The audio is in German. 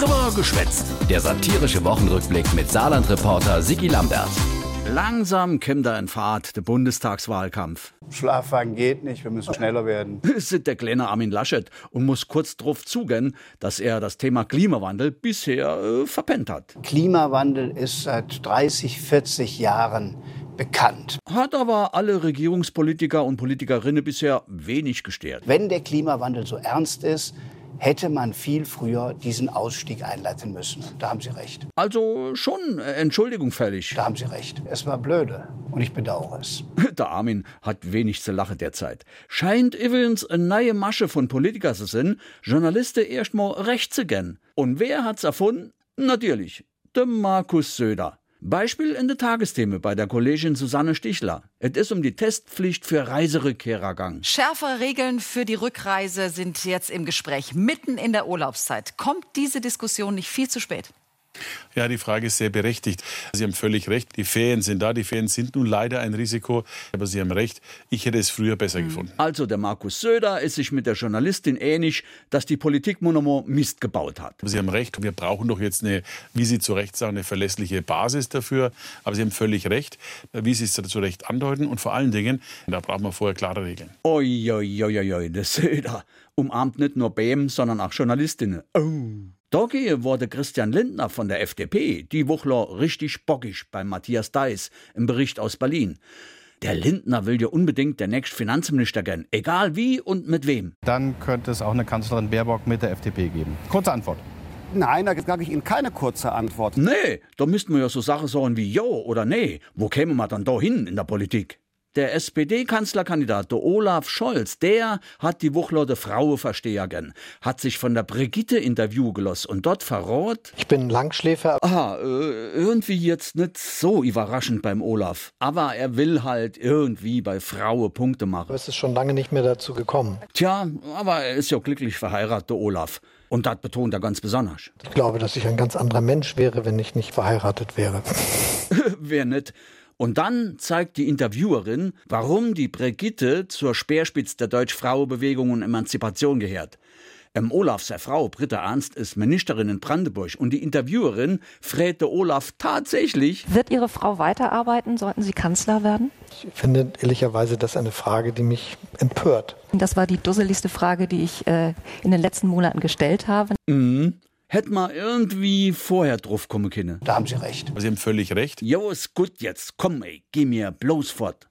Drüber geschwätzt. Der satirische Wochenrückblick mit Saarland-Reporter Sigi Lambert. Langsam kommt er in Fahrt, der Bundestagswahlkampf. Schlafwagen geht nicht, wir müssen schneller werden. Es sitzt der kleine Armin Laschet und muss kurz darauf zugehen, dass er das Thema Klimawandel bisher äh, verpennt hat. Klimawandel ist seit 30, 40 Jahren bekannt. Hat aber alle Regierungspolitiker und Politikerinnen bisher wenig gestört. Wenn der Klimawandel so ernst ist, hätte man viel früher diesen Ausstieg einleiten müssen. Da haben Sie recht. Also schon äh, Entschuldigung fällig. Da haben Sie recht. Es war blöde und ich bedauere es. Der Armin hat wenig zu lachen derzeit. Scheint übrigens eine neue Masche von Politikern zu sein, Journalisten erstmal recht zu gehen. Und wer hat's erfunden? Natürlich, der Markus Söder. Beispiel in der Tagestheme bei der Kollegin Susanne Stichler. Es ist um die Testpflicht für Reiserückkehrer gegangen. Schärfere Regeln für die Rückreise sind jetzt im Gespräch, mitten in der Urlaubszeit. Kommt diese Diskussion nicht viel zu spät? Ja, die Frage ist sehr berechtigt. Sie haben völlig recht. Die Ferien sind da. Die Ferien sind nun leider ein Risiko. Aber Sie haben recht. Ich hätte es früher besser gefunden. Also der Markus Söder ist sich mit der Journalistin ähnlich, dass die Politik Monomo Mist gebaut hat. Sie haben recht. Wir brauchen doch jetzt eine, wie Sie zu Recht sagen, eine verlässliche Basis dafür. Aber Sie haben völlig recht, wie Sie es zu Recht andeuten. Und vor allen Dingen, da brauchen wir vorher klare Regeln. Oi, oi, oi, oi, der Söder umarmt nicht nur BEM, sondern auch Journalistinnen. Oh. Da wurde Christian Lindner von der FDP die Woche richtig bockig beim Matthias Deiss im Bericht aus Berlin. Der Lindner will ja unbedingt der nächste Finanzminister gern, egal wie und mit wem. Dann könnte es auch eine Kanzlerin Baerbock mit der FDP geben. Kurze Antwort. Nein, da sage ich Ihnen keine kurze Antwort. Nee, da müssten wir ja so Sachen sagen wie Jo oder Nee. Wo kämen wir dann da hin in der Politik? Der SPD-Kanzlerkandidat, der Olaf Scholz, der hat die Wuchlorde Frau verstehen, hat sich von der Brigitte Interview gelost und dort verrot. Ich bin Langschläfer. Aha, äh, irgendwie jetzt nicht so überraschend beim Olaf. Aber er will halt irgendwie bei Frauen Punkte machen. Es ist schon lange nicht mehr dazu gekommen. Tja, aber er ist ja glücklich verheiratet, der Olaf. Und das betont er ganz besonders. Ich glaube, dass ich ein ganz anderer Mensch wäre, wenn ich nicht verheiratet wäre. Wer nicht? Und dann zeigt die Interviewerin, warum die Brigitte zur Speerspitze der Deutsch-Frauenbewegung und Emanzipation gehört. Ähm, Olaf, seine Frau, Britta Ernst, ist Ministerin in Brandenburg und die Interviewerin fragte Olaf tatsächlich. Wird Ihre Frau weiterarbeiten? Sollten Sie Kanzler werden? Ich finde ehrlicherweise das eine Frage, die mich empört. Das war die dusseligste Frage, die ich äh, in den letzten Monaten gestellt habe. Mhm hätte man irgendwie vorher drauf kommen können. Da haben Sie recht. Sie haben völlig recht. Jo, ist gut jetzt. Komm, ey, geh mir bloß fort.